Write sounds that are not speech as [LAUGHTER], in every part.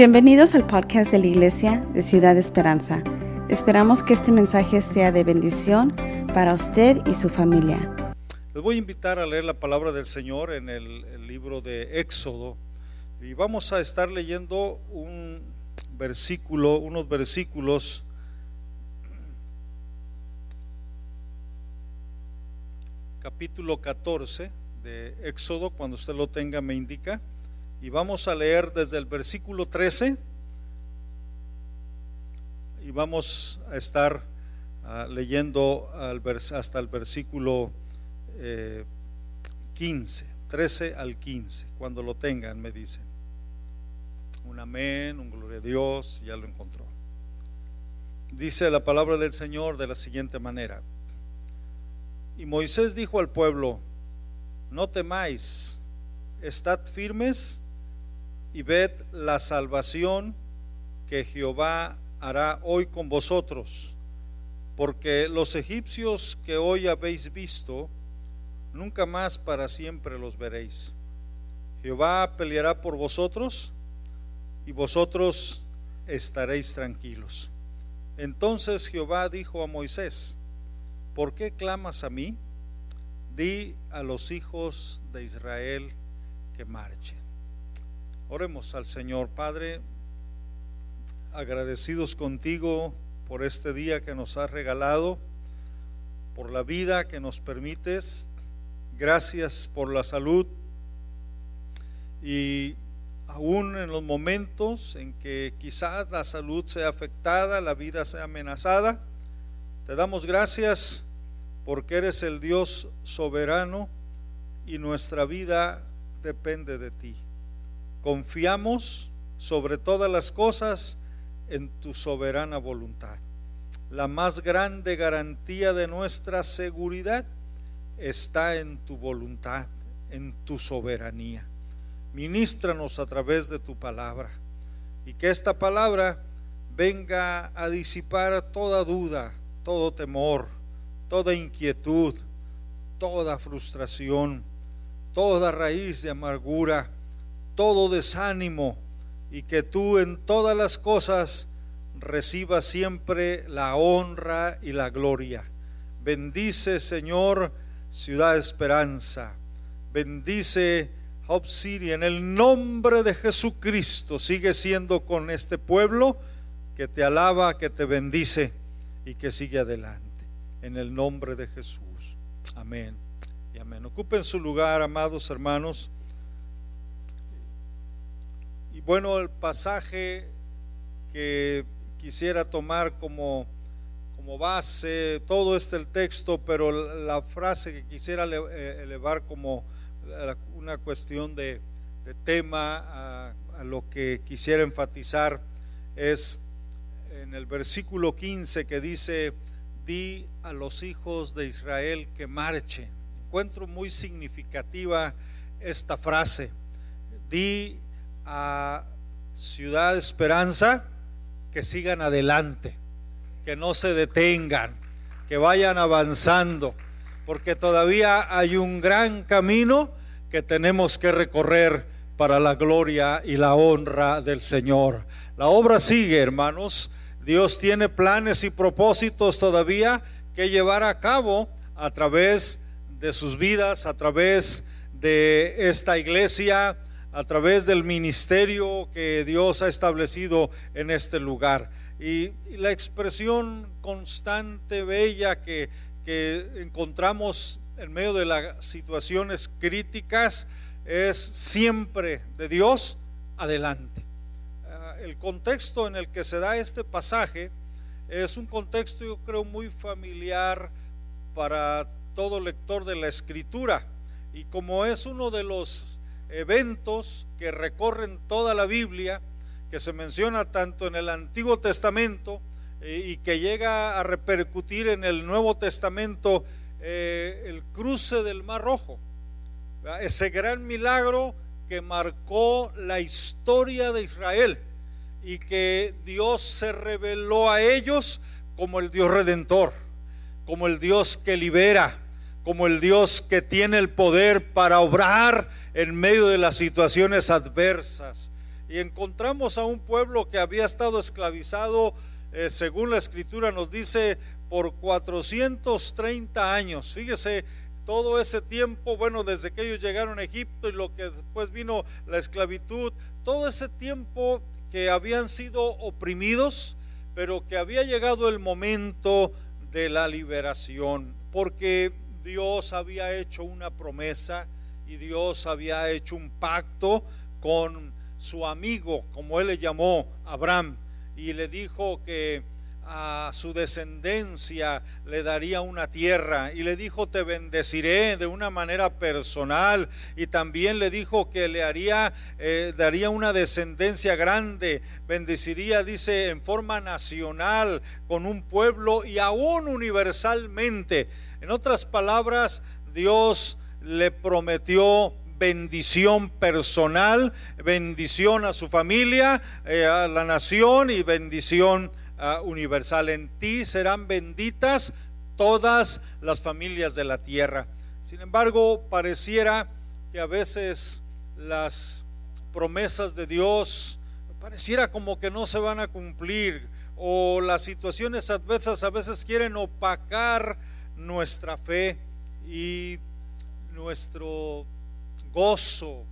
Bienvenidos al podcast de la Iglesia de Ciudad Esperanza. Esperamos que este mensaje sea de bendición para usted y su familia. Les voy a invitar a leer la palabra del Señor en el, libro de Éxodo y vamos a estar leyendo un versículo, unos versículos capítulo 14 de Éxodo, cuando usted lo tenga me indica, y vamos a leer desde el versículo 13 y vamos a estar uh, leyendo hasta el versículo eh, 15, 13 al 15, cuando lo tengan me dicen. Un amén, un gloria a Dios, ya lo encontró. Dice la palabra del Señor de la siguiente manera. Y Moisés dijo al pueblo, no temáis, estad firmes y ved la salvación que Jehová hará hoy con vosotros, porque los egipcios que hoy habéis visto, nunca más para siempre los veréis. Jehová peleará por vosotros y vosotros estaréis tranquilos. Entonces Jehová dijo a Moisés, ¿por qué clamas a mí? Di a los hijos de Israel que marchen. Oremos al Señor, Padre, agradecidos contigo por este día que nos has regalado, por la vida que nos permites. Gracias por la salud y aún en los momentos en que quizás la salud sea afectada, la vida sea amenazada, te damos gracias porque eres el Dios soberano y nuestra vida depende de ti. Confiamos sobre todas las cosas en tu soberana voluntad. La más grande garantía de nuestra seguridad está en tu voluntad, en tu soberanía. Ministranos a través de tu palabra y que esta palabra venga a disipar toda duda, todo temor, toda inquietud, toda frustración, toda raíz de amargura, todo desánimo y que tú en todas las cosas recibas siempre la honra y la gloria. Bendice, Señor, Ciudad Esperanza. Bendice Hope City en el nombre de Jesucristo. Sigue siendo con este pueblo que te alaba, que te bendice y que sigue adelante. En el nombre de Jesús. Amén. Y amén. Ocupen su lugar, amados hermanos. Bueno, el pasaje que quisiera tomar como, base, todo este el texto, pero la frase que quisiera eh, elevar como una cuestión de, de tema a, a, lo que quisiera enfatizar es en el versículo 15 que dice, di a los hijos de Israel que marchen. Encuentro muy significativa esta frase. Di a Ciudad Esperanza que sigan adelante, que no se detengan, que vayan avanzando, porque todavía hay un gran camino que tenemos que recorrer para la gloria y la honra del Señor. La obra sigue, hermanos. Dios tiene planes y propósitos todavía que llevar a cabo a través de sus vidas, a través de esta iglesia, a través del ministerio que Dios ha establecido en este lugar. Y, la expresión constante, bella que, que encontramos en medio de las situaciones críticas es siempre de Dios adelante. Uh, el contexto en el que se da este pasaje es un contexto yo creo muy familiar para todo lector de la escritura y como es uno de los eventos que recorren toda la Biblia, que se menciona tanto en el Antiguo Testamento eh, y que llega a repercutir en el Nuevo Testamento eh, el cruce del Mar Rojo. Ese gran milagro que marcó la historia de Israel y que Dios se reveló a ellos como el Dios redentor, como el Dios que libera, como el Dios que tiene el poder para obrar en medio de las situaciones adversas. y encontramos a un pueblo que había estado esclavizado, eh, según la escritura nos dice, por 430 años. Fíjese, todo ese tiempo, bueno, desde que ellos llegaron a Egipto y lo que después vino la esclavitud, todo ese tiempo que habían sido oprimidos, pero que había llegado el momento de la liberación, porque Dios había hecho una promesa y Dios había hecho un pacto con su amigo, como él le llamó, Abraham, y le dijo que a su descendencia le daría una tierra y le dijo te bendeciré de una manera personal y también le dijo que le haría eh, daría una descendencia grande bendeciría dice en forma nacional con un pueblo y aún universalmente. En otras palabras Dios le prometió bendición personal, bendición a su familia, eh, a la nación y bendición ah, universal. En ti serán benditas todas las familias de la tierra. Sin embargo, pareciera que a veces las promesas de Dios pareciera como que no se van a cumplir o las situaciones adversas a veces quieren opacar nuestra fe y nuestro gozo,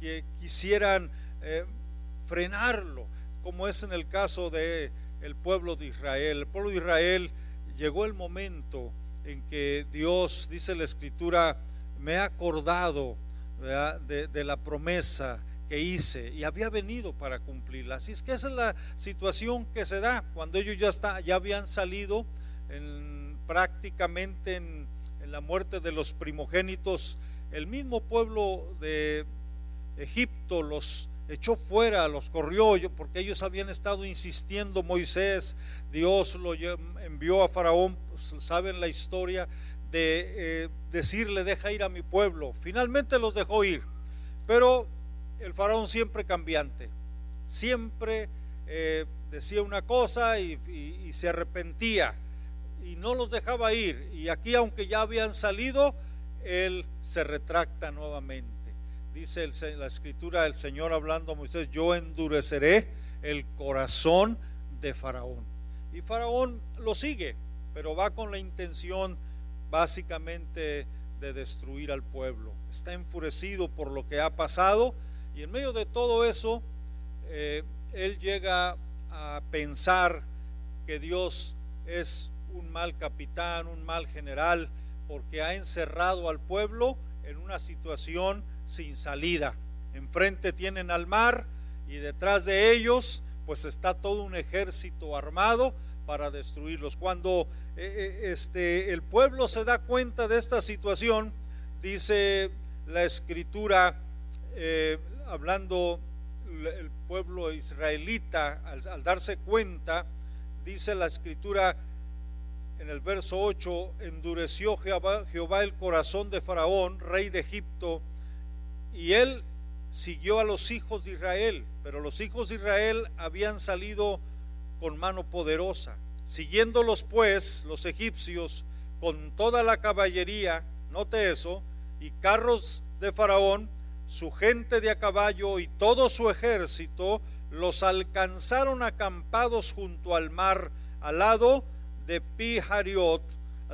que quisieran eh, frenarlo, como es en el caso de el pueblo de Israel. El pueblo de Israel llegó el momento en que Dios, dice la escritura, me ha acordado de, la promesa que hice y había venido para cumplirla. Así es que esa es la situación que se da cuando ellos ya, está, ya habían salido en, prácticamente en, la muerte de los primogénitos el mismo pueblo de Egipto los echó fuera, los corrió, porque ellos habían estado insistiendo, Moisés, Dios lo envió a Faraón, pues, saben la historia, de eh, decirle, deja ir a mi pueblo. Finalmente los dejó ir, pero el Faraón siempre cambiante, siempre eh, decía una cosa y se arrepentía y no los dejaba ir. Y aquí, aunque ya habían salido, él se retracta nuevamente. Dice la escritura del Señor hablando a Moisés, yo endureceré el corazón de Faraón. Y Faraón lo sigue, pero va con la intención básicamente de destruir al pueblo. Está enfurecido por lo que ha pasado y en medio de todo eso, eh, él llega a pensar que Dios es un mal capitán, un mal general, porque ha encerrado al pueblo en una situación sin salida. Enfrente tienen al mar y detrás de ellos pues está todo un ejército armado para destruirlos. Cuando eh, eh, este, el pueblo se da cuenta de esta situación, dice la escritura, eh, hablando el pueblo israelita, al darse cuenta, dice la escritura, en el verso 8, endureció Jehová, el corazón de Faraón, rey de Egipto, y él siguió a los hijos de Israel, pero los hijos de Israel habían salido con mano poderosa. Siguiéndolos pues los egipcios con toda la caballería, note eso, y carros de Faraón, su gente de a caballo y todo su ejército, los alcanzaron acampados junto al mar, al lado de Pihariot,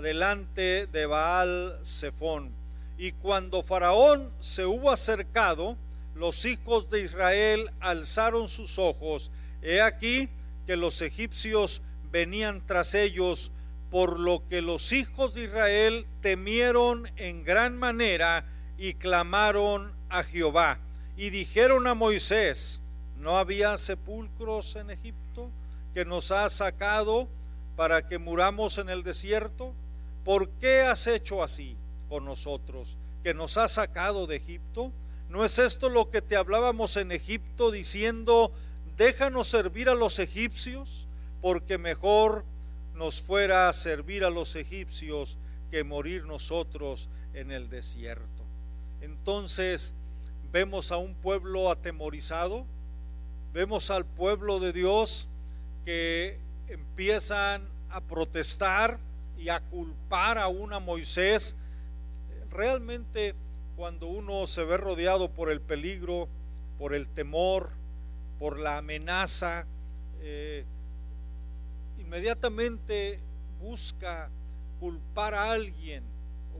delante de Baal Zephón. Y cuando Faraón se hubo acercado, los hijos de Israel alzaron sus ojos. He aquí que los egipcios venían tras ellos, por lo que los hijos de Israel temieron en gran manera y clamaron a Jehová. Y dijeron a Moisés, ¿no había sepulcros en Egipto que nos ha sacado para que muramos en el desierto? ¿Por qué has hecho así con nosotros, que nos has sacado de Egipto? ¿No es esto lo que te hablábamos en Egipto diciendo, déjanos servir a los egipcios, porque mejor nos fuera a servir a los egipcios que morir nosotros en el desierto? Entonces vemos a un pueblo atemorizado, vemos al pueblo de Dios que empiezan a protestar y a culpar a una Moisés. Realmente cuando uno se ve rodeado por el peligro, por el temor, por la amenaza, eh, inmediatamente busca culpar a alguien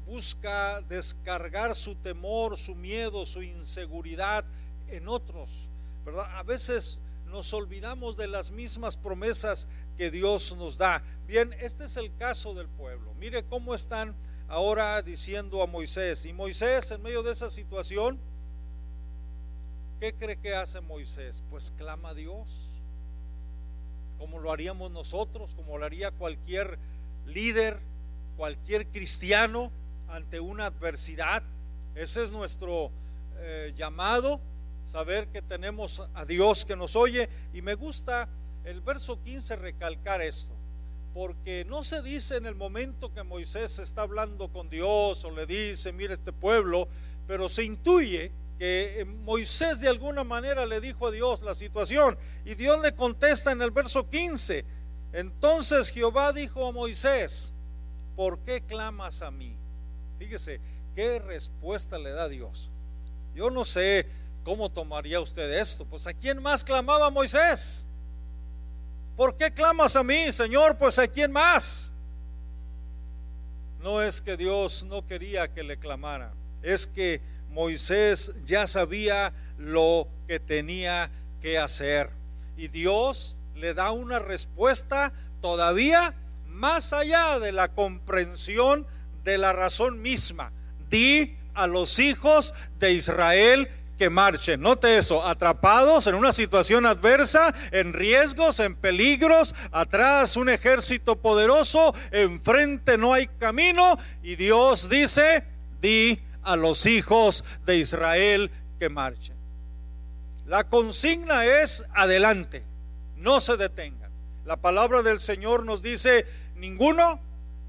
busca descargar su temor, su miedo, su inseguridad en otros. ¿verdad? A veces nos olvidamos de las mismas promesas que Dios nos da. Bien, este es el caso del pueblo. Mire cómo están ahora diciendo a Moisés. Y Moisés en medio de esa situación, ¿qué cree que hace Moisés? Pues clama a Dios, como lo haríamos nosotros, como lo haría cualquier líder, cualquier cristiano ante una adversidad. Ese es nuestro eh, llamado saber que tenemos a Dios que nos oye. Y me gusta el verso 15 recalcar esto, porque no se dice en el momento que Moisés está hablando con Dios o le dice, mira este pueblo, pero se intuye que Moisés de alguna manera le dijo a Dios la situación y Dios le contesta en el verso 15. Entonces Jehová dijo a Moisés, ¿por qué clamas a mí? Fíjese, ¿qué respuesta le da Dios? Yo no sé ¿Cómo tomaría usted esto? Pues a quién más clamaba Moisés. ¿Por qué clamas a mí, Señor? Pues a quién más. No es que Dios no quería que le clamara, es que Moisés ya sabía lo que tenía que hacer. Y Dios le da una respuesta todavía más allá de la comprensión de la razón misma. Di a los hijos de Israel que marchen. Note eso, atrapados en una situación adversa, en riesgos, en peligros, atrás un ejército poderoso, enfrente no hay camino y Dios dice, di a los hijos de Israel que marchen. La consigna es adelante, no se detengan. La palabra del Señor nos dice, ninguno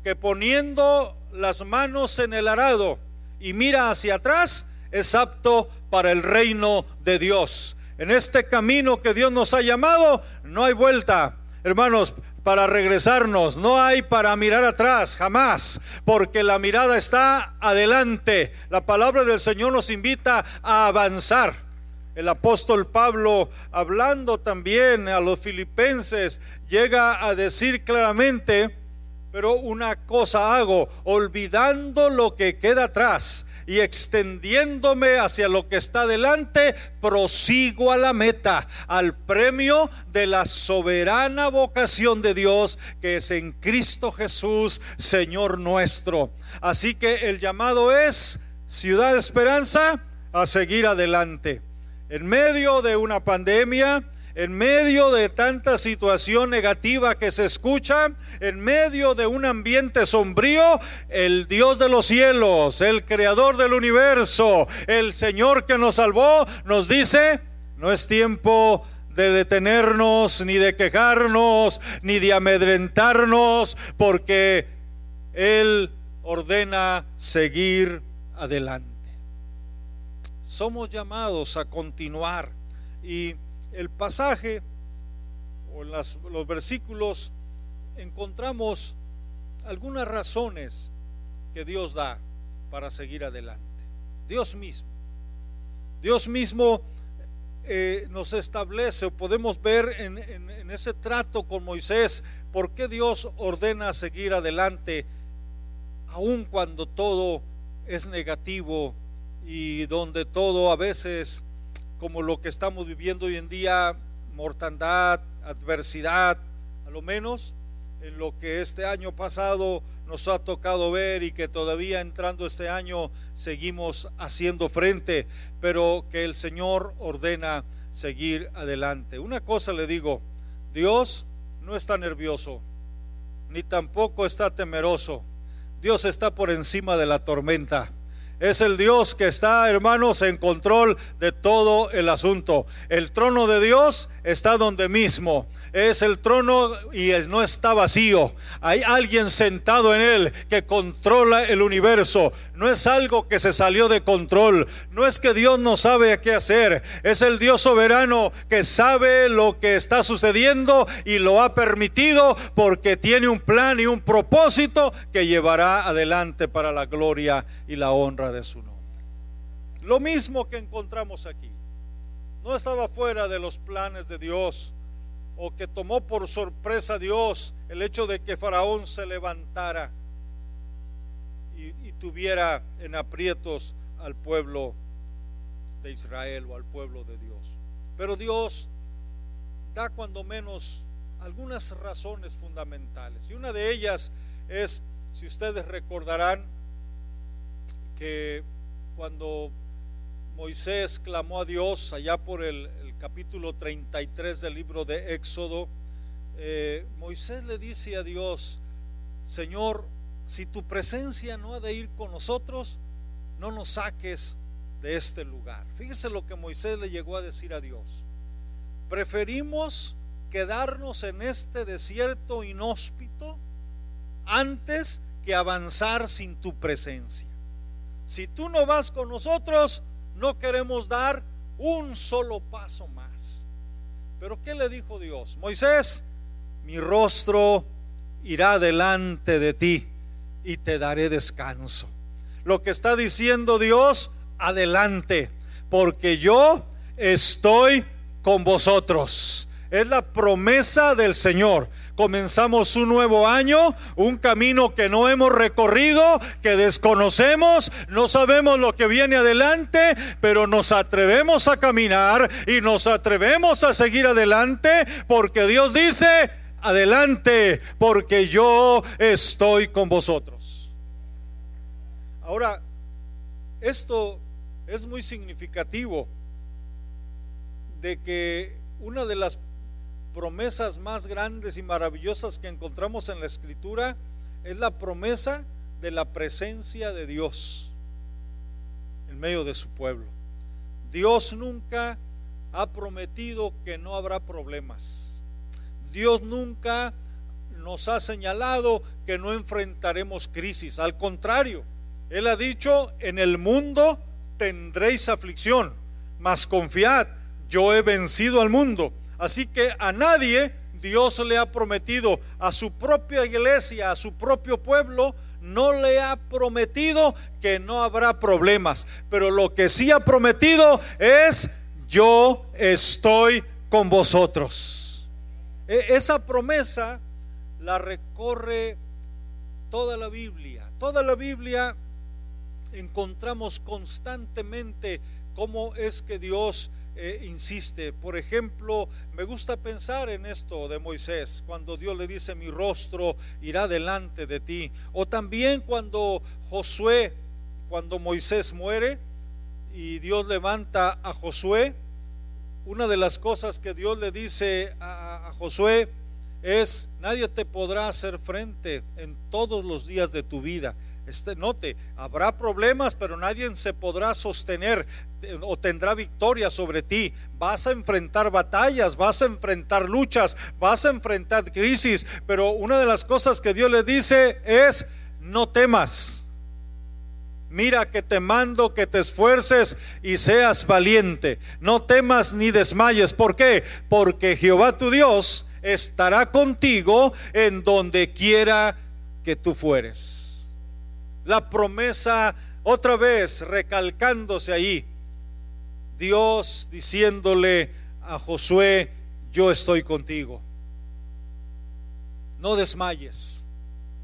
que poniendo las manos en el arado y mira hacia atrás, es apto para el reino de Dios. En este camino que Dios nos ha llamado, no hay vuelta, hermanos, para regresarnos, no hay para mirar atrás, jamás, porque la mirada está adelante. La palabra del Señor nos invita a avanzar. El apóstol Pablo, hablando también a los filipenses, llega a decir claramente, pero una cosa hago, olvidando lo que queda atrás y extendiéndome hacia lo que está delante, prosigo a la meta, al premio de la soberana vocación de Dios que es en Cristo Jesús, Señor nuestro. Así que el llamado es, ciudad esperanza, a seguir adelante. En medio de una pandemia, en medio de tanta situación negativa que se escucha, en medio de un ambiente sombrío, el Dios de los cielos, el creador del universo, el Señor que nos salvó, nos dice, no es tiempo de detenernos, ni de quejarnos, ni de amedrentarnos, porque Él ordena seguir adelante. Somos llamados a continuar y el pasaje o en los versículos encontramos algunas razones que Dios da para seguir adelante. Dios mismo. Dios mismo eh, nos establece, podemos ver en, en ese trato con Moisés, por qué Dios ordena seguir adelante, aun cuando todo es negativo y donde todo a veces como lo que estamos viviendo hoy en día, mortandad, adversidad, a lo menos en lo que este año pasado nos ha tocado ver y que todavía entrando este año seguimos haciendo frente, pero que el Señor ordena seguir adelante. Una cosa le digo, Dios no está nervioso, ni tampoco está temeroso. Dios está por encima de la tormenta. Es el Dios que está, hermanos, en control de todo el asunto. El trono de Dios está donde mismo es el trono y no está vacío. Hay alguien sentado en él que controla el universo. No es algo que se salió de control. No es que Dios no sabe qué hacer. Es el Dios soberano que sabe lo que está sucediendo y lo ha permitido porque tiene un plan y un propósito que llevará adelante para la gloria y la honra de su nombre. Lo mismo que encontramos aquí. no estaba fuera de los planes de Dios o que tomó por sorpresa a Dios el hecho de que Faraón se levantara tuviera en aprietos al pueblo de Israel o al pueblo de Dios. Pero Dios da cuando menos algunas razones fundamentales. Y una de ellas es, si ustedes recordarán, que cuando Moisés clamó a Dios allá por el, capítulo 33 del libro de Éxodo, eh, Moisés le dice a Dios, Señor, si tu presencia no ha de ir con nosotros, no nos saques de este lugar. Fíjese lo que Moisés le llegó a decir a Dios. Preferimos quedarnos en este desierto inhóspito antes que avanzar sin tu presencia. Si tú no vas con nosotros, no queremos dar un solo paso más. Pero ¿qué le dijo Dios? Moisés, mi rostro irá delante de ti y te daré descanso. Lo que está diciendo Dios, adelante, porque yo estoy con vosotros. Es la promesa del Señor. Comenzamos un nuevo año, un camino que no hemos recorrido, que desconocemos, no sabemos lo que viene adelante, pero nos atrevemos a caminar y nos atrevemos a seguir adelante porque Dios dice, adelante, porque yo estoy con vosotros. Ahora, esto es muy significativo de que una de las promesas más grandes y maravillosas que encontramos en la escritura es la promesa de la presencia de Dios en medio de su pueblo. Dios nunca ha prometido que no habrá problemas. Dios nunca nos ha señalado que no enfrentaremos crisis. Al contrario, Él ha dicho, en el mundo tendréis aflicción, mas confiad, yo he vencido al mundo. Así que a nadie Dios le ha prometido, a su propia iglesia, a su propio pueblo, no le ha prometido que no habrá problemas. Pero lo que sí ha prometido es, yo estoy con vosotros. E, esa promesa la recorre toda la Biblia. Toda la Biblia encontramos constantemente cómo es que Dios eh, insiste. Por ejemplo, me gusta pensar en esto de Moisés, cuando Dios le dice, mi rostro irá delante de ti. O también cuando Josué, cuando Moisés muere y Dios levanta a Josué, una de las cosas que Dios le dice a, a Josué es, nadie te podrá hacer frente en todos los días de tu vida. Este, note, habrá problemas, pero nadie se podrá sostener eh, o tendrá victoria sobre ti. Vas a enfrentar batallas, vas a enfrentar luchas, vas a enfrentar crisis, pero una de las cosas que Dios le dice es, no temas. Mira que te mando que te esfuerces y seas valiente. No temas ni desmayes. ¿Por qué? Porque Jehová tu Dios estará contigo en donde quiera que tú fueres la promesa otra vez recalcándose ahí. Dios diciéndole a Josué, yo estoy contigo. No desmayes.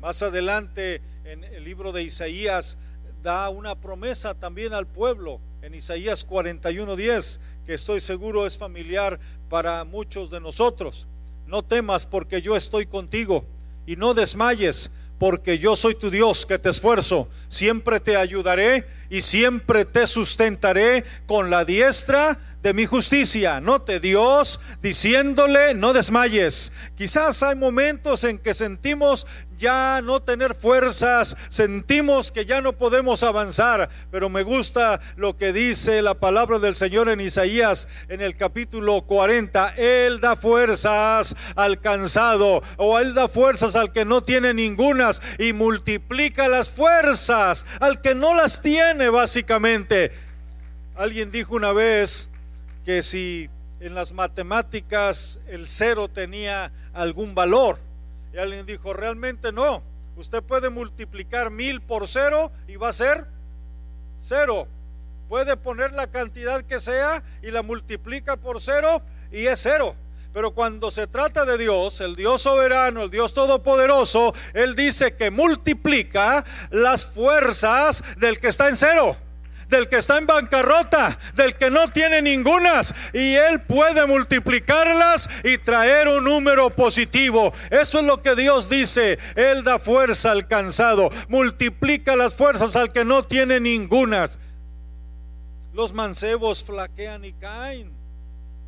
Más adelante en el libro de Isaías da una promesa también al pueblo en Isaías 41:10, que estoy seguro es familiar para muchos de nosotros. No temas porque yo estoy contigo y no desmayes porque yo soy tu Dios que te esfuerzo, siempre te ayudaré y siempre te sustentaré con la diestra de mi justicia. Note Dios diciéndole, no desmayes. Quizás hay momentos en que sentimos ya no tener fuerzas, sentimos que ya no podemos avanzar, pero me gusta lo que dice la palabra del Señor en Isaías en el capítulo 40. Él da fuerzas al cansado o Él da fuerzas al que no tiene ningunas y multiplica las fuerzas al que no las tiene básicamente. Alguien dijo una vez, que si en las matemáticas el cero tenía algún valor. Y alguien dijo, realmente no. Usted puede multiplicar mil por cero y va a ser cero. Puede poner la cantidad que sea y la multiplica por cero y es cero. Pero cuando se trata de Dios, el Dios soberano, el Dios todopoderoso, Él dice que multiplica las fuerzas del que está en cero del que está en bancarrota, del que no tiene ningunas, y Él puede multiplicarlas y traer un número positivo. Eso es lo que Dios dice. Él da fuerza al cansado, multiplica las fuerzas al que no tiene ningunas. Los mancebos flaquean y caen,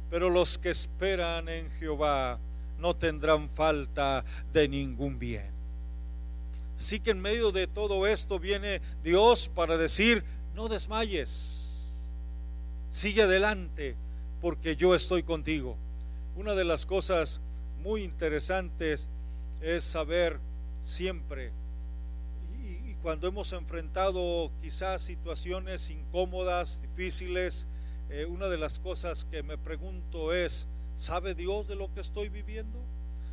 pero los que esperan en Jehová no tendrán falta de ningún bien. Así que en medio de todo esto viene Dios para decir, no desmayes, sigue adelante porque yo estoy contigo. Una de las cosas muy interesantes es saber siempre, y, cuando hemos enfrentado quizás situaciones incómodas, difíciles, eh, una de las cosas que me pregunto es, ¿sabe Dios de lo que estoy viviendo?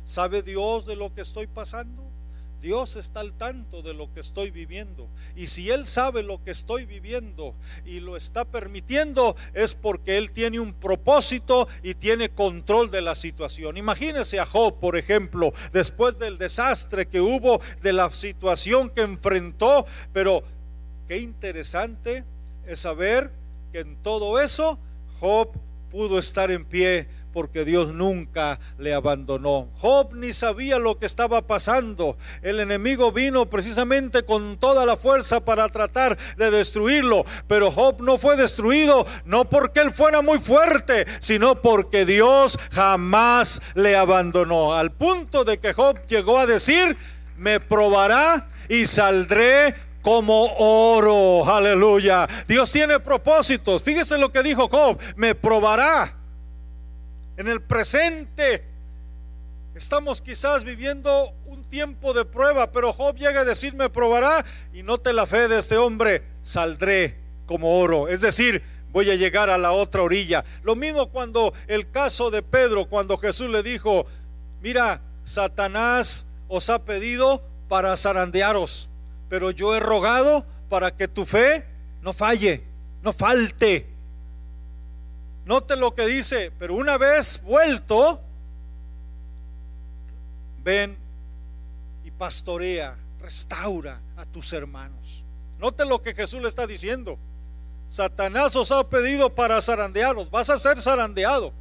¿Sabe Dios de lo que estoy pasando? Dios está al tanto de lo que estoy viviendo. Y si Él sabe lo que estoy viviendo y lo está permitiendo, es porque Él tiene un propósito y tiene control de la situación. Imagínese a Job, por ejemplo, después del desastre que hubo, de la situación que enfrentó. Pero qué interesante es saber que en todo eso Job pudo estar en pie porque Dios nunca le abandonó. Job ni sabía lo que estaba pasando. El enemigo vino precisamente con toda la fuerza para tratar de destruirlo, pero Job no fue destruido no porque él fuera muy fuerte, sino porque Dios jamás le abandonó. Al punto de que Job llegó a decir, me probará y saldré como oro. Aleluya. Dios tiene propósitos. Fíjese lo que dijo Job, me probará en el presente. Estamos quizás viviendo un tiempo de prueba, pero Job llega a decirme probará y note la fe de este hombre, saldré como oro. Es decir, voy a llegar a la otra orilla. Lo mismo cuando el caso de Pedro, cuando Jesús le dijo, mira, Satanás os ha pedido para zarandearos, pero yo he rogado para que tu fe no falle, no falte. Note lo que dice, pero una vez vuelto, ven y pastorea, restaura a tus hermanos. Note lo que Jesús le está diciendo. Satanás os ha pedido para zarandearos, vas a ser zarandeado.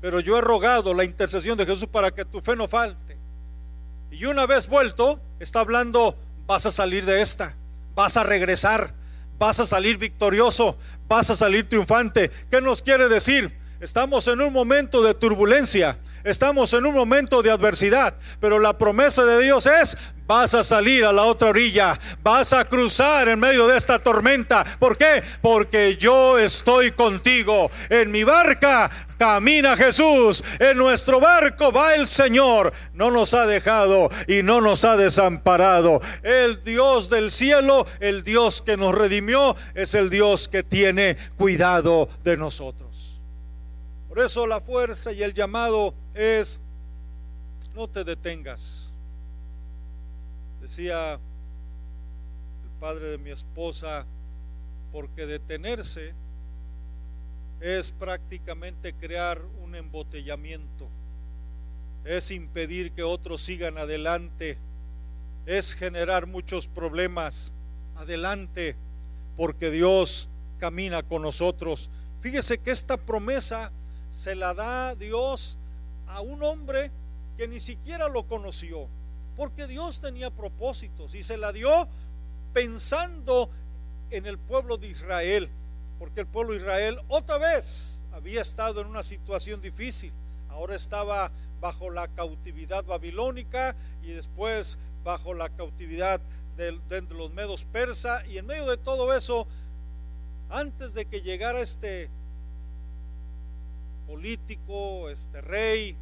Pero yo he rogado la intercesión de Jesús para que tu fe no falte. Y una vez vuelto, está hablando, vas a salir de esta, vas a regresar, vas a salir victorioso, vas a salir triunfante. ¿Qué nos quiere decir? Estamos en un momento de turbulencia, estamos en un momento de adversidad, pero la promesa de Dios es, vas a salir a la otra orilla, vas a cruzar en medio de esta tormenta. ¿Por qué? Porque yo estoy contigo. En mi barca camina Jesús, en nuestro barco va el Señor. No nos ha dejado y no nos ha desamparado. El Dios del cielo, el Dios que nos redimió, es el Dios que tiene cuidado de nosotros. Por eso la fuerza y el llamado es, no te detengas Decía el padre de mi esposa, porque detenerse es prácticamente crear un embotellamiento, es impedir que otros sigan adelante, es generar muchos problemas adelante, porque Dios camina con nosotros. Fíjese que esta promesa se la da Dios a un hombre que ni siquiera lo conoció porque Dios tenía propósitos y se la dio pensando en el pueblo de Israel, porque el pueblo de Israel otra vez había estado en una situación difícil, ahora estaba bajo la cautividad babilónica y después bajo la cautividad de, los medos persa y en medio de todo eso, antes de que llegara este político, este rey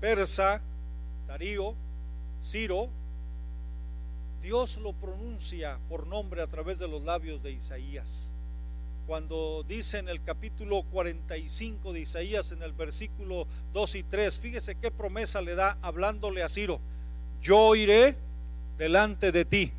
persa, Darío, Ciro, Dios lo pronuncia por nombre a través de los labios de Isaías. Cuando dice en el capítulo 45 de Isaías, en el versículo 2 y 3, fíjese qué promesa le da hablándole a Ciro. Yo iré delante de ti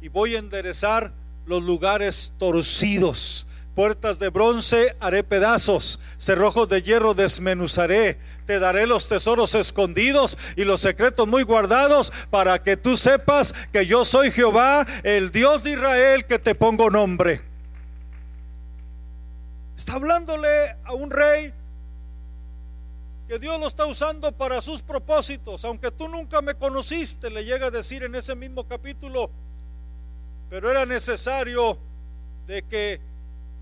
y voy a enderezar los lugares torcidos. Puertas de bronce haré pedazos, cerrojos de hierro desmenuzaré, te daré los tesoros escondidos y los secretos muy guardados para que tú sepas que yo soy Jehová, el Dios de Israel, que te pongo nombre. Está hablándole a un rey que Dios lo está usando para sus propósitos, aunque tú nunca me conociste, le llega a decir en ese mismo capítulo, pero era necesario de que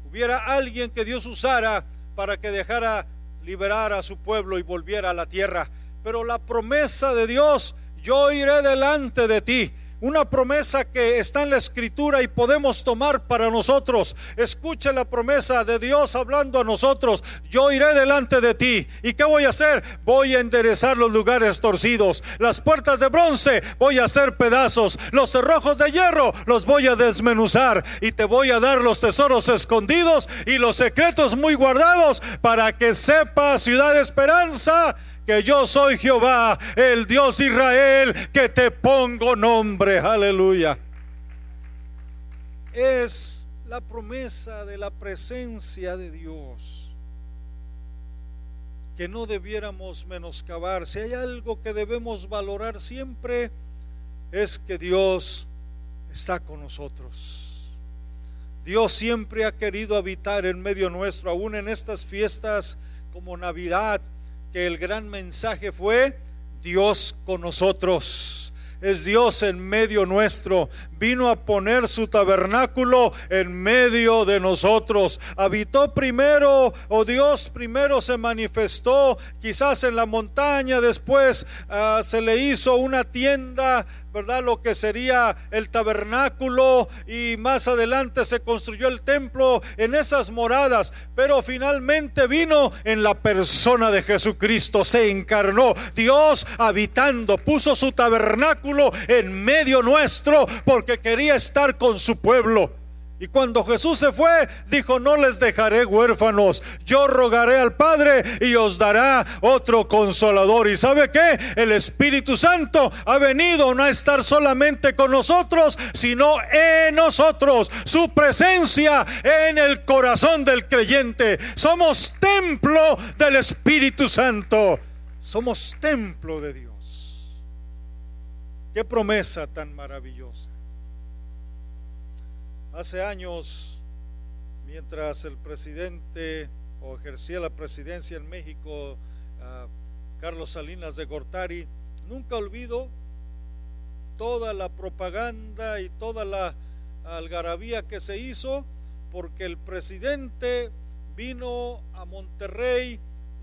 hubiera alguien que Dios usara para que dejara liberar a su pueblo y volviera a la tierra. Pero la promesa de Dios, yo iré delante de ti una promesa que está en la escritura y podemos tomar para nosotros. Escuche la promesa de Dios hablando a nosotros. Yo iré delante de ti. ¿Y qué voy a hacer? Voy a enderezar los lugares torcidos. Las puertas de bronce voy a hacer pedazos. Los cerrojos de hierro los voy a desmenuzar. Y te voy a dar los tesoros escondidos y los secretos muy guardados para que sepa, ciudad esperanza que yo soy Jehová, el Dios Israel, que te pongo nombre. Aleluya. Es la promesa de la presencia de Dios que no debiéramos menoscabar. Si hay algo que debemos valorar siempre, es que Dios está con nosotros. Dios siempre ha querido habitar en medio nuestro, aún en estas fiestas como Navidad, que el gran mensaje fue Dios con nosotros es Dios en medio nuestro. Vino a poner su tabernáculo en medio de nosotros. Habitó primero, o Dios primero se manifestó, quizás en la montaña, después ah, se le hizo una tienda ¿verdad? Lo que sería el tabernáculo y más adelante se construyó el templo en esas moradas, pero finalmente vino en la persona de Jesucristo, se encarnó, Dios habitando, puso su tabernáculo en medio nuestro porque quería estar con su pueblo. Y cuando Jesús se fue, dijo, no les dejaré huérfanos, yo rogaré al Padre y os dará otro consolador. ¿Y sabe qué? El Espíritu Santo ha venido no a estar solamente con nosotros, sino en nosotros. Su presencia en el corazón del creyente. Somos templo del Espíritu Santo. Somos templo de Dios. Qué promesa tan maravillosa. Hace años, mientras el presidente o ejercía la presidencia en México, ah, Carlos Salinas de Gortari, nunca olvido toda la propaganda y toda la algarabía que se hizo porque el presidente vino a Monterrey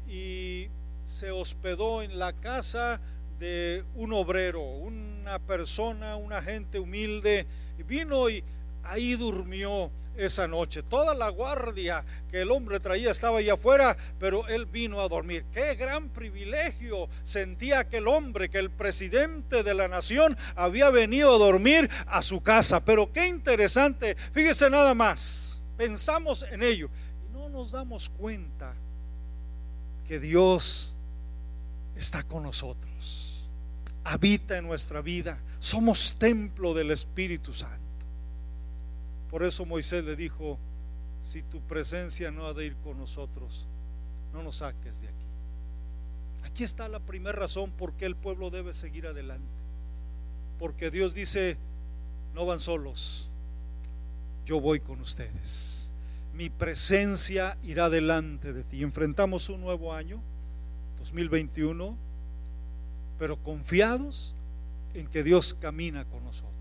y se hospedó en la casa de un obrero, una persona, una gente humilde, y vino y ahí durmió esa noche. Toda la guardia que el hombre traía estaba allá afuera, pero él vino a dormir. Qué gran privilegio sentía aquel hombre que el presidente de la nación había venido a dormir a su casa. Pero qué interesante, fíjese nada más, pensamos en ello y no nos damos cuenta que Dios está con nosotros, habita en nuestra vida, somos templo del Espíritu Santo. Por eso Moisés le dijo, si tu presencia no ha de ir con nosotros, no nos saques de aquí. Aquí está la primera razón por qué el pueblo debe seguir adelante. Porque Dios dice, no van solos, yo voy con ustedes. Mi presencia irá delante de ti. Enfrentamos un nuevo año, 2021, pero confiados en que Dios camina con nosotros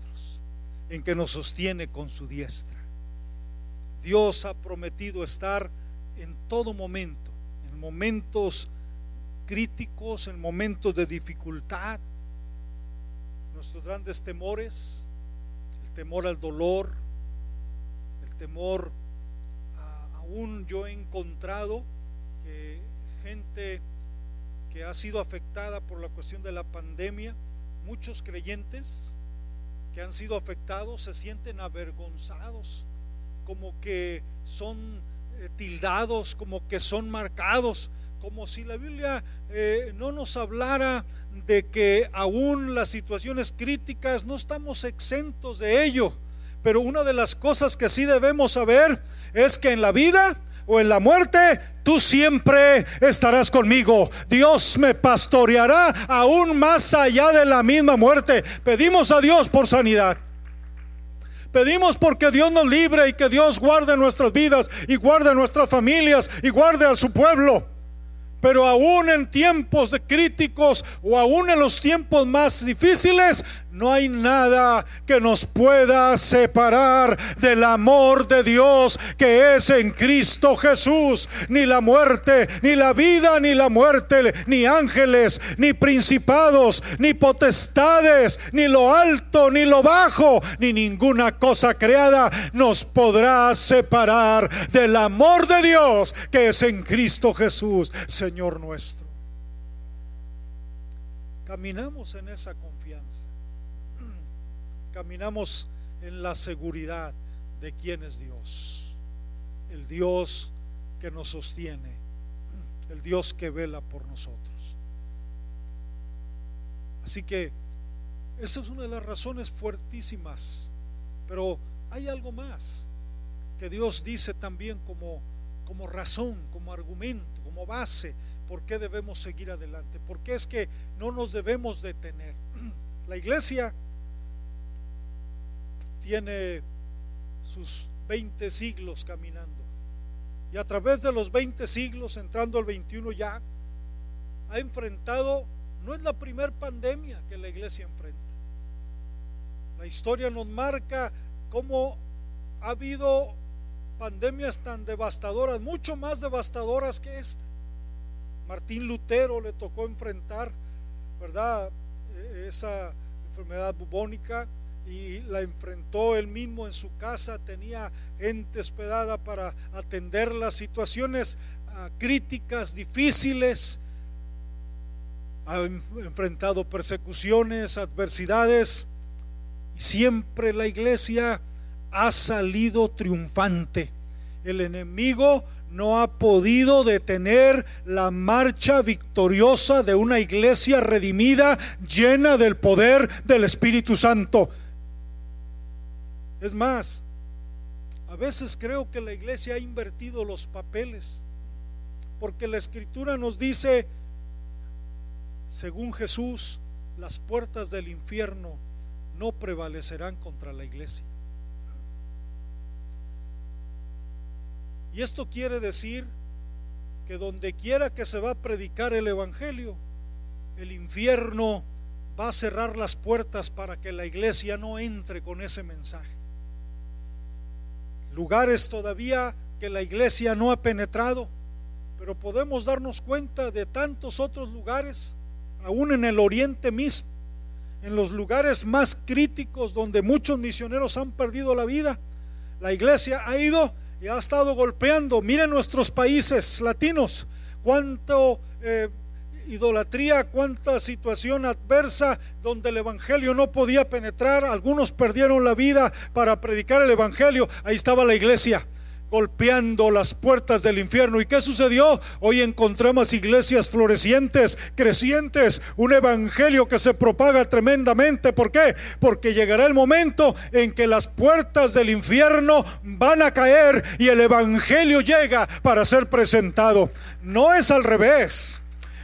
en que nos sostiene con su diestra. Dios ha prometido estar en todo momento, en momentos críticos, en momentos de dificultad, nuestros grandes temores, el temor al dolor, el temor, aún yo he encontrado que gente que ha sido afectada por la cuestión de la pandemia, muchos creyentes, que han sido afectados se sienten avergonzados, como que son eh, tildados, como que son marcados, como si la Biblia eh, no nos hablara de que aún las situaciones críticas no estamos exentos de ello. Pero una de las cosas que sí debemos saber es que en la vida o en la muerte, tú siempre estarás conmigo. Dios me pastoreará aún más allá de la misma muerte. Pedimos a Dios por sanidad. Pedimos porque Dios nos libre y que Dios guarde nuestras vidas y guarde nuestras familias y guarde a su pueblo. Pero aún en tiempos de críticos o aún en los tiempos más difíciles, no hay nada que nos pueda separar del amor de Dios que es en Cristo Jesús. Ni la muerte, ni la vida, ni la muerte, ni ángeles, ni principados, ni potestades, ni lo alto, ni lo bajo, ni ninguna cosa creada nos podrá separar del amor de Dios que es en Cristo Jesús, Señor nuestro. Caminamos en esa confianza caminamos en la seguridad de quién es Dios, el Dios que nos sostiene, el Dios que vela por nosotros. Así que esa es una de las razones fuertísimas, pero hay algo más que Dios dice también como, como razón, como argumento, como base, por qué debemos seguir adelante, porque es que no nos debemos detener. [CLEARS THROAT] La iglesia tiene sus 20 siglos caminando. Y a través de los 20 siglos, entrando al 21 ya, ha enfrentado, no es la primera pandemia que la iglesia enfrenta. La historia nos marca cómo ha habido pandemias tan devastadoras, mucho más devastadoras que esta. Martín Lutero le tocó enfrentar, ¿verdad? E-, esa enfermedad bubónica y la enfrentó él mismo en su casa, tenía gente hospedada para atender las situaciones ah, críticas, difíciles, ha enfrentado persecuciones, adversidades, y siempre la iglesia ha salido triunfante. El enemigo no ha podido detener la marcha victoriosa de una iglesia redimida llena del poder del Espíritu Santo. Es más, a veces creo que la iglesia ha invertido los papeles, porque la escritura nos dice, según Jesús, las puertas del infierno no prevalecerán contra la iglesia. Y esto quiere decir que donde quiera que se va a predicar el Evangelio, el infierno va a cerrar las puertas para que la iglesia no entre con ese mensaje lugares todavía que la iglesia no ha penetrado, pero podemos darnos cuenta de tantos otros lugares, aún en el oriente mismo, en los lugares más críticos donde muchos misioneros han perdido la vida. La iglesia ha ido y ha estado golpeando. Miren nuestros países latinos, cuánto eh, idolatría, cuánta situación adversa donde el Evangelio no podía penetrar. Algunos perdieron la vida para predicar el Evangelio. Ahí estaba la iglesia golpeando las puertas del infierno. ¿Y qué sucedió? Hoy encontramos iglesias florecientes, crecientes, un evangelio que se propaga tremendamente. ¿Por qué? Porque llegará el momento en que las puertas del infierno van a caer y el evangelio llega para ser presentado. No es al revés.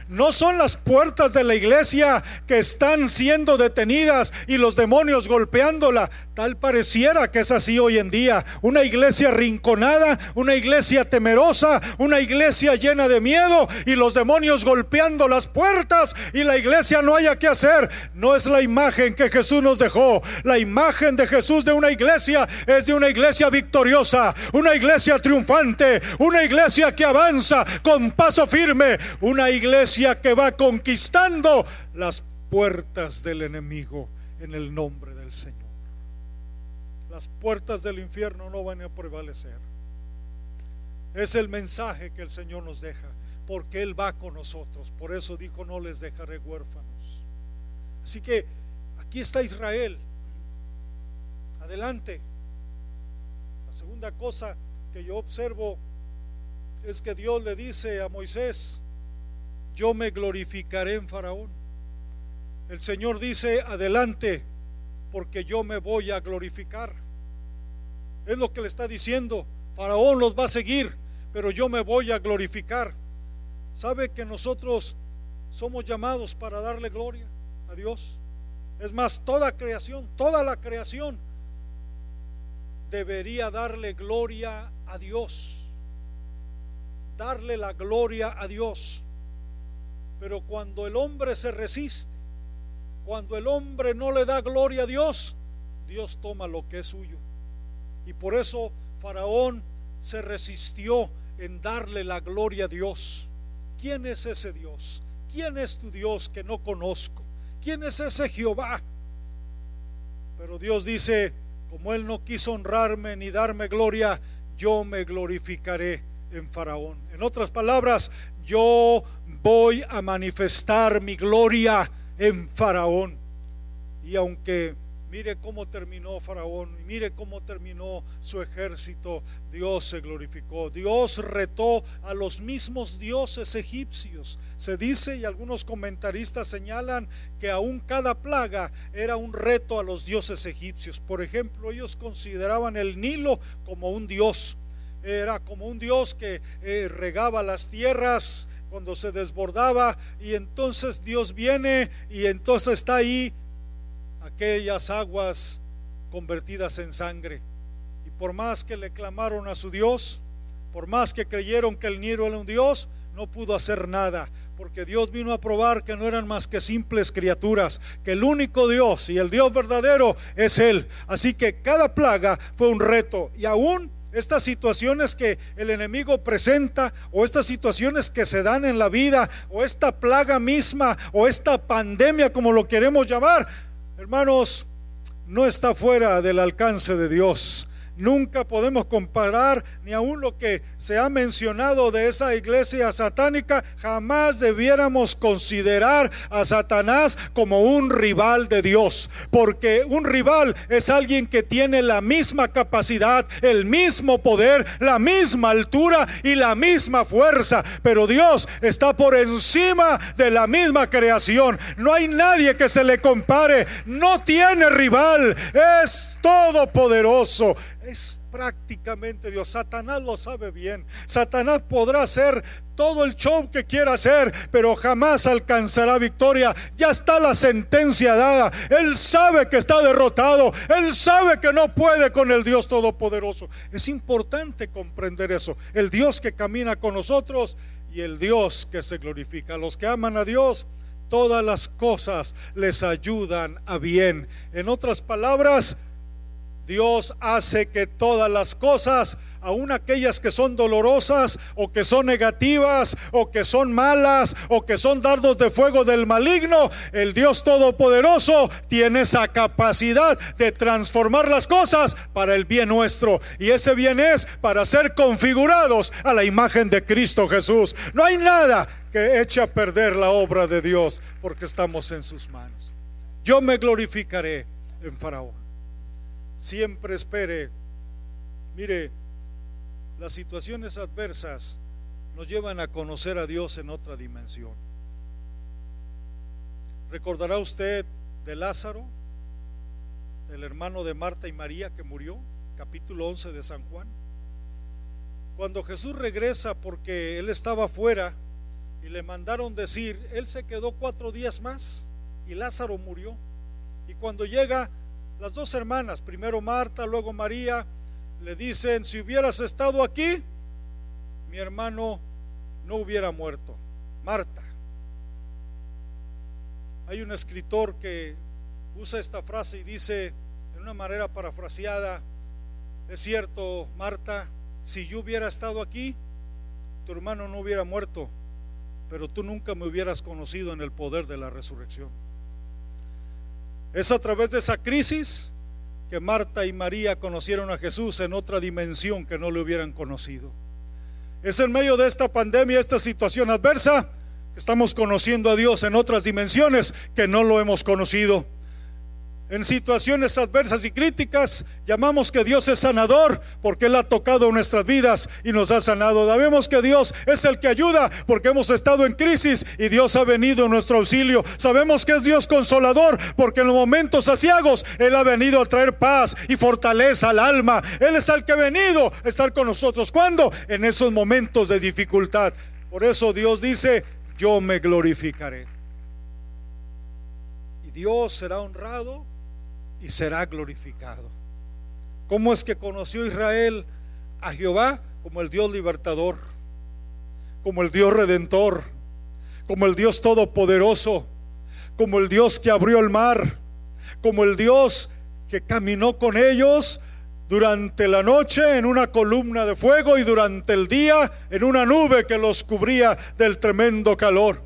No son las puertas de la iglesia que están siendo detenidas y los demonios golpeándola. Tal pareciera que es así hoy en día. Una iglesia rinconada, una iglesia temerosa, una iglesia llena de miedo y los demonios golpeando las puertas y la iglesia no haya que hacer. No es la imagen que Jesús nos dejó. La imagen de Jesús de una iglesia es de una iglesia victoriosa, una iglesia triunfante, una iglesia que avanza con paso firme, una iglesia que va conquistando las puertas del enemigo en el nombre del Señor. Las puertas del infierno no van a prevalecer. Es el mensaje que el Señor nos deja, porque Él va con nosotros. Por eso dijo, no les dejaré huérfanos. Así que aquí está Israel. Adelante. La segunda cosa que yo observo es que Dios le dice a Moisés, yo me glorificaré en Faraón. El Señor dice, adelante, porque yo me voy a glorificar. Es lo que le está diciendo. Faraón los va a seguir, pero yo me voy a glorificar. ¿Sabe que nosotros somos llamados para darle gloria a Dios? Es más, toda creación, toda la creación debería darle gloria a Dios. Darle la gloria a Dios. Pero cuando el hombre se resiste, cuando el hombre no le da gloria a Dios, Dios toma lo que es suyo. Y por eso Faraón se resistió en darle la gloria a Dios. ¿Quién es ese Dios? ¿Quién es tu Dios que no conozco? ¿Quién es ese Jehová? Pero Dios dice, como Él no quiso honrarme ni darme gloria, yo me glorificaré en Faraón. En otras palabras, yo voy a manifestar mi gloria en Faraón. Y aunque mire cómo terminó Faraón, y mire cómo terminó su ejército, Dios se glorificó. Dios retó a los mismos dioses egipcios. Se dice, y algunos comentaristas señalan, que aún cada plaga era un reto a los dioses egipcios. Por ejemplo, ellos consideraban el Nilo como un dios. Era como un dios que eh, regaba las tierras cuando se desbordaba y entonces Dios viene y entonces está ahí aquellas aguas convertidas en sangre. Y por más que le clamaron a su Dios, por más que creyeron que el Nilo era un Dios, no pudo hacer nada, porque Dios vino a probar que no eran más que simples criaturas, que el único Dios y el Dios verdadero es Él. Así que cada plaga fue un reto y aún estas situaciones que el enemigo presenta o estas situaciones que se dan en la vida o esta plaga misma o esta pandemia como lo queremos llamar, hermanos, no está fuera del alcance de Dios. Nunca podemos comparar ni aún lo que se ha mencionado de esa iglesia satánica. Jamás debiéramos considerar a Satanás como un rival de Dios. Porque un rival es alguien que tiene la misma capacidad, el mismo poder, la misma altura y la misma fuerza. Pero Dios está por encima de la misma creación. No hay nadie que se le compare. No tiene rival. Es todopoderoso es prácticamente Dios. Satanás lo sabe bien. Satanás podrá hacer todo el show que quiera hacer, pero jamás alcanzará victoria. Ya está la sentencia dada. Él sabe que está derrotado. Él sabe que no puede con el Dios Todopoderoso. Es importante comprender eso. El Dios que camina con nosotros y el Dios que se glorifica. A los que aman a Dios, todas las cosas les ayudan a bien. En otras palabras, Dios hace que todas las cosas, aun aquellas que son dolorosas o que son negativas o que son malas o que son dardos de fuego del maligno, el Dios Todopoderoso tiene esa capacidad de transformar las cosas para el bien nuestro. Y ese bien es para ser configurados a la imagen de Cristo Jesús. No hay nada que eche a perder la obra de Dios porque estamos en sus manos. Yo me glorificaré en Faraón siempre espere. Mire, las situaciones adversas nos llevan a conocer a Dios en otra dimensión. ¿Recordará usted de Lázaro, del hermano de Marta y María que murió? Capítulo 11 de San Juan. Cuando Jesús regresa porque él estaba afuera y le mandaron decir, él se quedó cuatro días más y Lázaro murió. Y cuando llega las dos hermanas, primero Marta, luego María, le dicen, si hubieras estado aquí, mi hermano no hubiera muerto. Marta. Hay un escritor que usa esta frase y dice, en una manera parafraseada, es cierto, Marta, si yo hubiera estado aquí, tu hermano no hubiera muerto, pero tú nunca me hubieras conocido en el poder de la resurrección. Es a través de esa crisis que Marta y María conocieron a Jesús en otra dimensión que no le hubieran conocido. Es en medio de esta pandemia, esta situación adversa, que estamos conociendo a Dios en otras dimensiones que no lo hemos conocido. En situaciones adversas y críticas, llamamos que Dios es sanador porque Él ha tocado nuestras vidas y nos ha sanado. Sabemos que Dios es el que ayuda porque hemos estado en crisis y Dios ha venido en nuestro auxilio. Sabemos que es Dios consolador porque en los momentos asiagos Él ha venido a traer paz y fortaleza al alma. Él es el que ha venido a estar con nosotros. ¿Cuándo? En esos momentos de dificultad. Por eso Dios dice, yo me glorificaré. Y Dios será honrado y será glorificado. ¿Cómo es que conoció Israel a Jehová? Como el Dios libertador, como el Dios redentor, como el Dios todopoderoso, como el Dios que abrió el mar, como el Dios que caminó con ellos durante la noche en una columna de fuego y durante el día en una nube que los cubría del tremendo calor.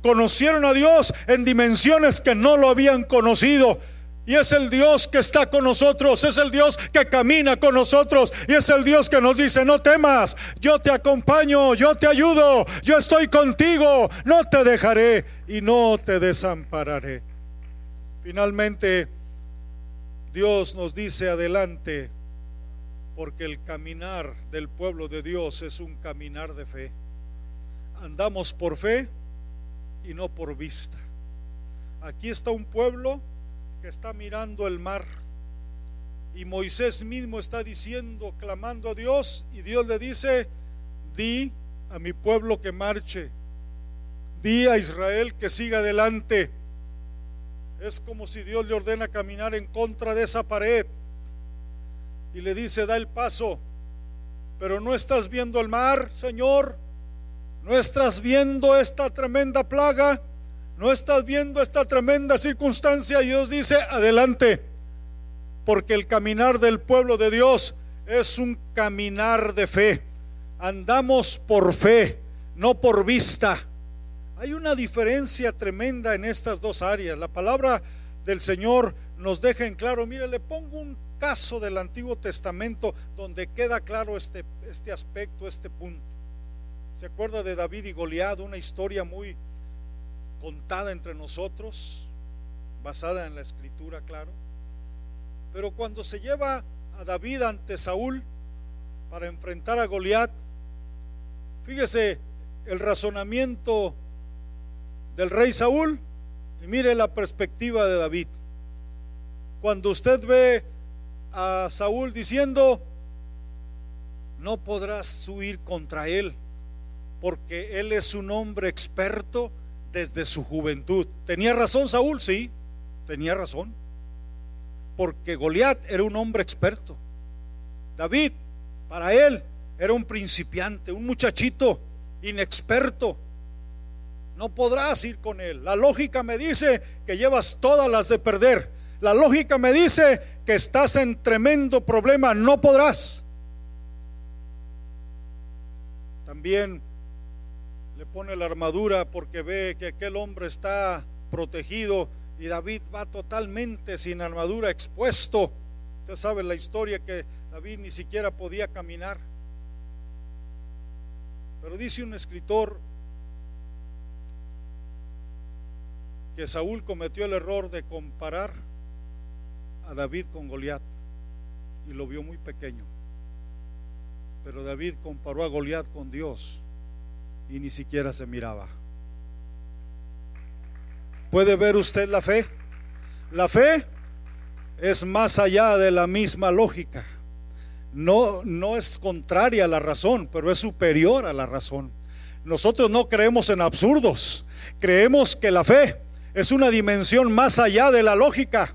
Conocieron a Dios en dimensiones que no lo habían conocido y es el Dios que está con nosotros, es el Dios que camina con nosotros y es el Dios que nos dice, no temas, yo te acompaño, yo te ayudo, yo estoy contigo, no te dejaré y no te desampararé. Finalmente, Dios nos dice adelante, porque el caminar del pueblo de Dios es un caminar de fe. Andamos por fe y no por vista. Aquí está un pueblo que está mirando el mar. Y Moisés mismo está diciendo, clamando a Dios, y Dios le dice, di a mi pueblo que marche, di a Israel que siga adelante. Es como si Dios le ordena caminar en contra de esa pared. Y le dice, da el paso, pero no estás viendo el mar, Señor, no estás viendo esta tremenda plaga no estás viendo esta tremenda circunstancia Dios dice, adelante, porque el caminar del pueblo de Dios es un caminar de fe. Andamos por fe, no por vista. Hay una diferencia tremenda en estas dos áreas. La palabra del Señor nos deja en claro, mire, le pongo un caso del Antiguo Testamento donde queda claro este, este aspecto, este punto. ¿Se acuerda de David y Goliat? Una historia muy contada entre nosotros, basada en la escritura, claro. Pero cuando se lleva a David ante Saúl para enfrentar a Goliat, fíjese el razonamiento del rey Saúl y mire la perspectiva de David. Cuando usted ve a Saúl diciendo, no podrás huir contra él, porque él es un hombre experto desde su juventud. ¿Tenía razón Saúl? Sí, tenía razón. Porque Goliat era un hombre experto. David, para él, era un principiante, un muchachito inexperto. No podrás ir con él. La lógica me dice que llevas todas las de perder. La lógica me dice que estás en tremendo problema. No podrás. También pone la armadura porque ve que aquel hombre está protegido y David va totalmente sin armadura, expuesto. Usted sabe la historia que David ni siquiera podía caminar. Pero dice un escritor que Saúl cometió el error de comparar a David con Goliat y lo vio muy pequeño. Pero David comparó a Goliat con Dios y ni siquiera se miraba. ¿Puede ver usted la fe? La fe es más allá de la misma lógica. No, no es contraria a la razón, pero es superior a la razón. Nosotros no creemos en absurdos. Creemos que la fe es una dimensión más allá de la lógica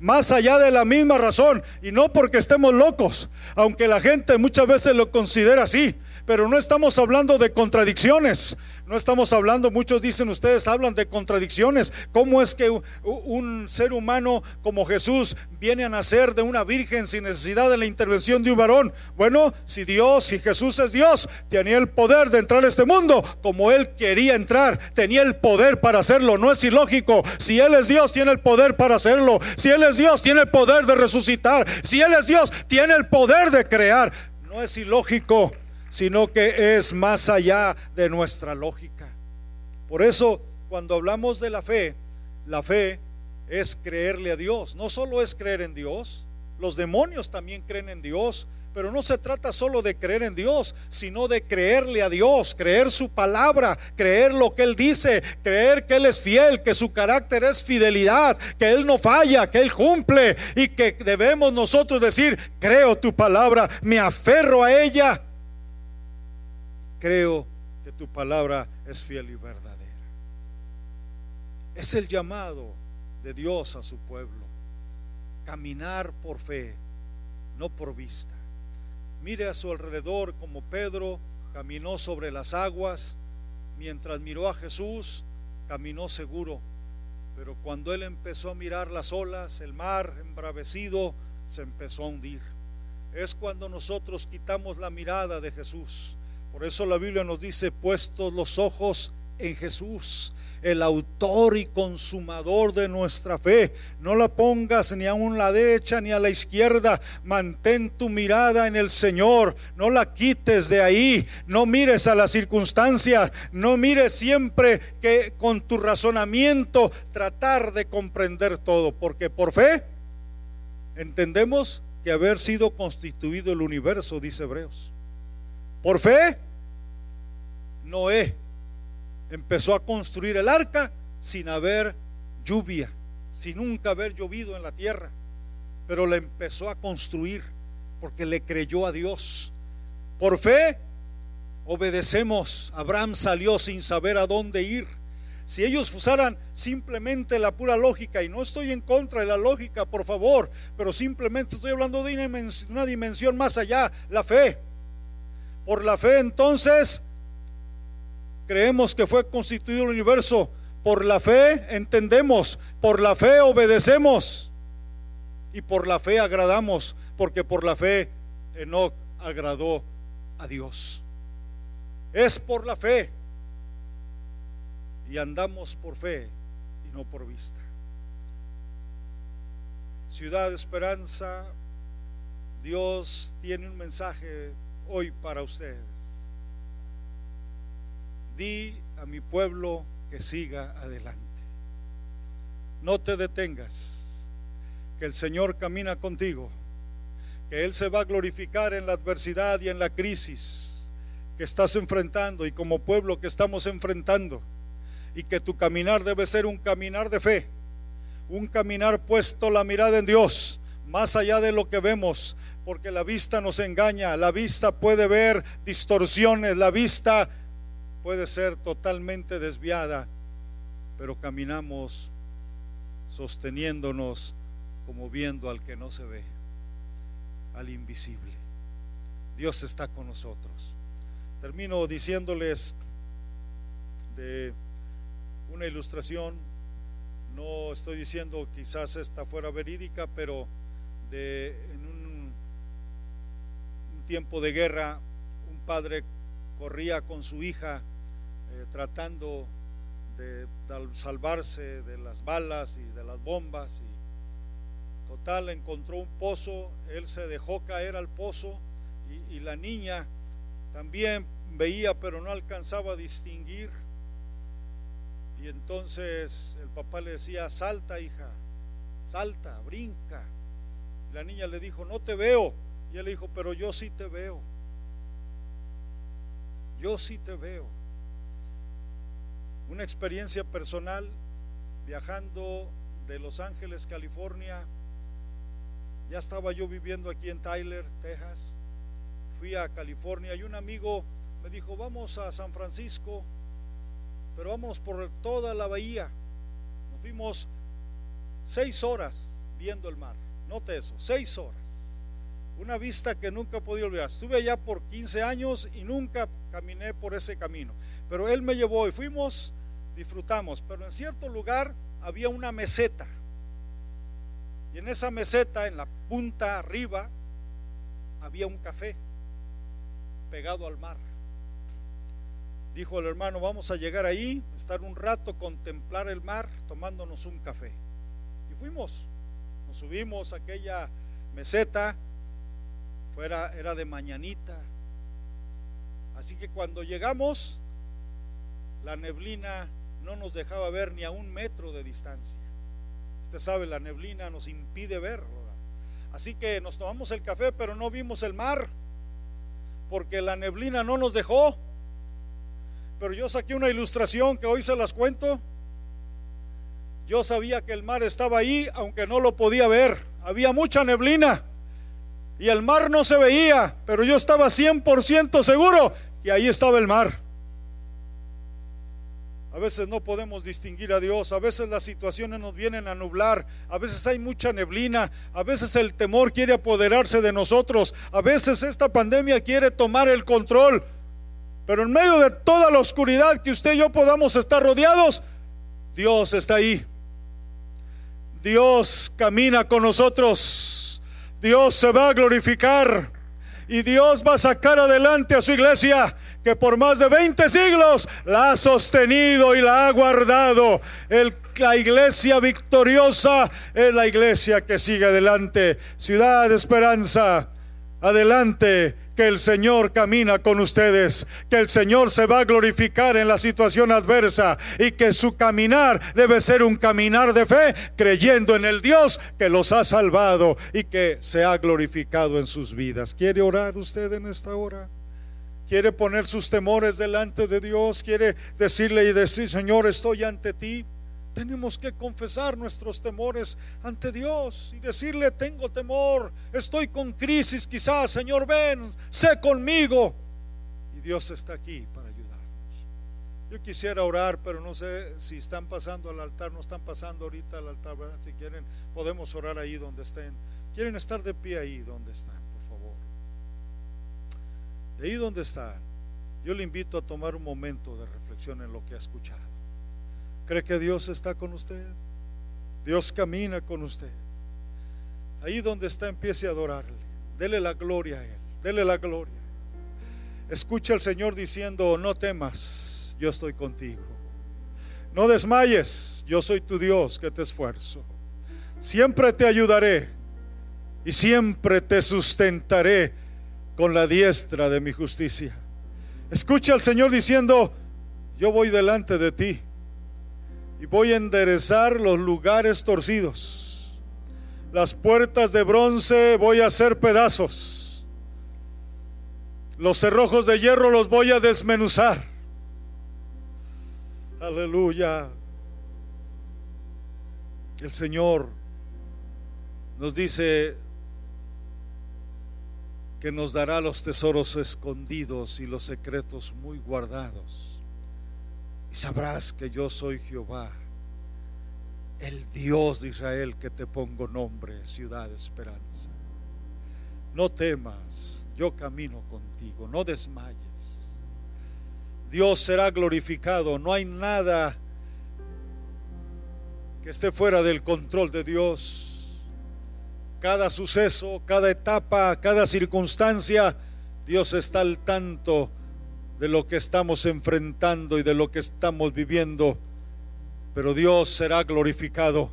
más allá de la misma razón y no porque estemos locos, aunque la gente muchas veces lo considera así, pero no estamos hablando de contradicciones. No estamos hablando, muchos dicen ustedes hablan de contradicciones. ¿Cómo es que un ser humano como Jesús viene a nacer de una virgen sin necesidad de la intervención de un varón? Bueno, si Dios, si Jesús es Dios, tenía el poder de entrar a este mundo como Él quería entrar. Tenía el poder para hacerlo. No es ilógico. Si Él es Dios, tiene el poder para hacerlo. Si Él es Dios, tiene el poder de resucitar. Si Él es Dios, tiene el poder de crear. No es ilógico sino que es más allá de nuestra lógica. Por eso, cuando hablamos de la fe, la fe es creerle a Dios. No solo es creer en Dios, los demonios también creen en Dios, pero no se trata solo de creer en Dios, sino de creerle a Dios, creer su palabra, creer lo que Él dice, creer que Él es fiel, que su carácter es fidelidad, que Él no falla, que Él cumple y que debemos nosotros decir, creo tu palabra, me aferro a ella, creo que tu palabra es fiel y verdadera. Es el llamado de Dios a su pueblo, caminar por fe, no por vista. Mire a su alrededor como Pedro caminó sobre las aguas, mientras miró a Jesús, caminó seguro. Pero cuando él empezó a mirar las olas, el mar embravecido, se empezó a hundir. Es cuando nosotros quitamos la mirada de Jesús. Por eso la Biblia nos dice, puestos los ojos en Jesús, el autor y consumador de nuestra fe. No la pongas ni a la derecha ni a la izquierda. Mantén tu mirada en el Señor. No la quites de ahí. No mires a las circunstancias. No mires siempre que con tu razonamiento tratar de comprender todo. Porque por fe entendemos que haber sido constituido el universo, dice Hebreos. Por fe, Noé empezó a construir el arca sin haber lluvia, sin nunca haber llovido en la tierra, pero la empezó a construir porque le creyó a Dios. Por fe obedecemos. Abraham salió sin saber a dónde ir. Si ellos usaran simplemente la pura lógica, y no estoy en contra de la lógica, por favor, pero simplemente estoy hablando de una dimensión más allá, la fe. Por la fe entonces Creemos que fue constituido el universo. Por la fe entendemos, por la fe obedecemos y por la fe agradamos, porque por la fe Enoch agradó a Dios. Es por la fe y andamos por fe y no por vista. Ciudad de Esperanza, Dios tiene un mensaje hoy para ustedes di a mi pueblo que siga adelante. No te detengas, que el Señor camina contigo, que Él se va a glorificar en la adversidad y en la crisis que estás enfrentando y como pueblo que estamos enfrentando, y que tu caminar debe ser un caminar de fe, un caminar puesto la mirada en Dios, más allá de lo que vemos, porque la vista nos engaña, la vista puede ver distorsiones, la vista puede ser totalmente desviada, pero caminamos sosteniéndonos como viendo al que no se ve, al invisible. Dios está con nosotros. Termino diciéndoles de una ilustración, no estoy diciendo quizás esta fuera verídica, pero de tiempo de guerra, un padre corría con su hija eh, tratando de, salvarse de las balas y de las bombas. Y total, encontró un pozo, él se dejó caer al pozo y, la niña también veía pero no alcanzaba a distinguir. Y entonces el papá le decía, salta hija, salta, brinca. La niña le dijo, no te veo. Y él le dijo, pero yo sí te veo. Yo sí te veo una experiencia personal viajando de Los Ángeles, California. Ya estaba yo viviendo aquí en Tyler, Texas. Fui a California y un amigo me dijo, vamos a San Francisco, pero vamos por toda la bahía. Nos fuimos seis horas viendo el mar. Note eso, seis horas. Una vista que nunca he podido olvidar. Estuve allá por 15 años y nunca caminé por ese camino. Pero él me llevó y fuimos disfrutamos, pero en cierto lugar había una meseta. Y en esa meseta, en la punta arriba, había un café pegado al mar. Dijo el hermano, vamos a llegar ahí, estar un rato, contemplar el mar, tomándonos un café. Y fuimos, nos subimos a aquella meseta, era de mañanita. Así que cuando llegamos, la neblina no nos dejaba ver ni a un metro de distancia. Usted sabe, la neblina nos impide ver. Así que nos tomamos el café, pero no vimos el mar, porque la neblina no nos dejó. Pero yo saqué una ilustración que hoy se las cuento. Yo sabía que el mar estaba ahí, aunque no lo podía ver. Había mucha neblina y el mar no se veía, pero yo estaba 100% seguro que ahí estaba el mar. A veces no podemos distinguir a Dios, a veces las situaciones nos vienen a nublar, a veces hay mucha neblina, a veces el temor quiere apoderarse de nosotros, a veces esta pandemia quiere tomar el control. Pero en medio de toda la oscuridad que usted y yo podamos estar rodeados, Dios está ahí. Dios camina con nosotros. Dios se va a glorificar. Y Dios va a sacar adelante a su iglesia que por más de 20 siglos la ha sostenido y la ha guardado. la iglesia victoriosa es la iglesia que sigue adelante. Ciudad de esperanza, adelante que el Señor camina con ustedes, que el Señor se va a glorificar en la situación adversa y que su caminar debe ser un caminar de fe, creyendo en el Dios que los ha salvado y que se ha glorificado en sus vidas. ¿Quiere orar usted en esta hora? ¿Quiere poner sus temores delante de Dios? ¿Quiere decirle y decir, Señor, estoy ante ti? Tenemos que confesar nuestros temores ante Dios y decirle, tengo temor, estoy con crisis quizás, Señor, ven, sé conmigo. Y Dios está aquí para ayudarnos. Yo quisiera orar, pero no sé si están pasando al altar, no están pasando ahorita al altar, si quieren, podemos orar ahí donde estén. Quieren estar de pie ahí donde están, por favor. ahí donde están, yo le invito a tomar un momento de reflexión en lo que ha escuchado. ¿Cree que Dios está con usted? Dios camina con usted. Ahí donde está empiece a adorarle. Dele la gloria a Él. Dele la gloria. Escucha al Señor diciendo, no temas, yo estoy contigo. No desmayes, yo soy tu Dios que te esfuerzo. Siempre te ayudaré y siempre te sustentaré con la diestra de mi justicia. Escucha al Señor diciendo, yo voy delante de ti y voy a enderezar los lugares torcidos. Las puertas de bronce voy a hacer pedazos. Los cerrojos de hierro los voy a desmenuzar. Aleluya. El Señor nos dice que nos dará los tesoros escondidos y los secretos muy guardados y sabrás que yo soy Jehová, el Dios de Israel que te pongo nombre, ciudad de esperanza. No temas, yo camino contigo, no desmayes. Dios será glorificado, no hay nada que esté fuera del control de Dios. Cada suceso, cada etapa, cada circunstancia, Dios está al tanto de lo que estamos enfrentando y de lo que estamos viviendo, pero Dios será glorificado.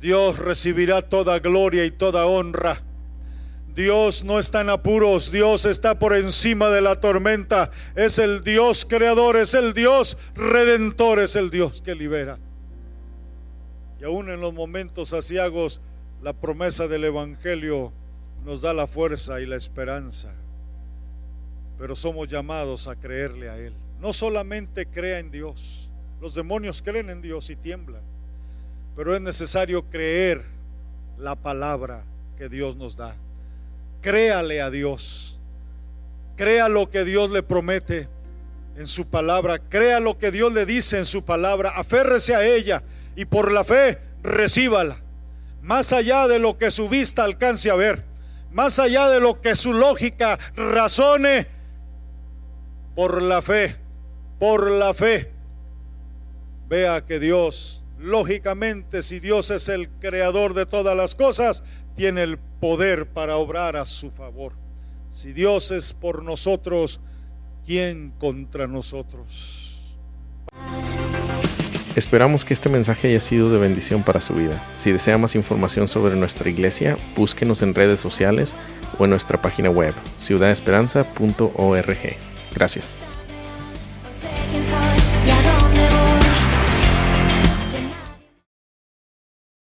Dios recibirá toda gloria y toda honra. Dios no está en apuros, Dios está por encima de la tormenta. Es el Dios creador, es el Dios redentor, es el Dios que libera. Y aún en los momentos asiagos, la promesa del Evangelio nos da la fuerza y la esperanza pero somos llamados a creerle a Él. No solamente crea en Dios, los demonios creen en Dios y tiemblan, pero es necesario creer la palabra que Dios nos da. Créale a Dios, crea lo que Dios le promete en su palabra, crea lo que Dios le dice en su palabra, aférrese a ella y por la fe recíbala, más allá de lo que su vista alcance a ver, más allá de lo que su lógica razone por la fe, por la fe. Vea que Dios, lógicamente, si Dios es el creador de todas las cosas, tiene el poder para obrar a su favor. Si Dios es por nosotros, ¿quién contra nosotros? Esperamos que este mensaje haya sido de bendición para su vida. Si desea más información sobre nuestra iglesia, búsquenos en redes sociales o en nuestra página web, ciudadesperanza.org. Gracias.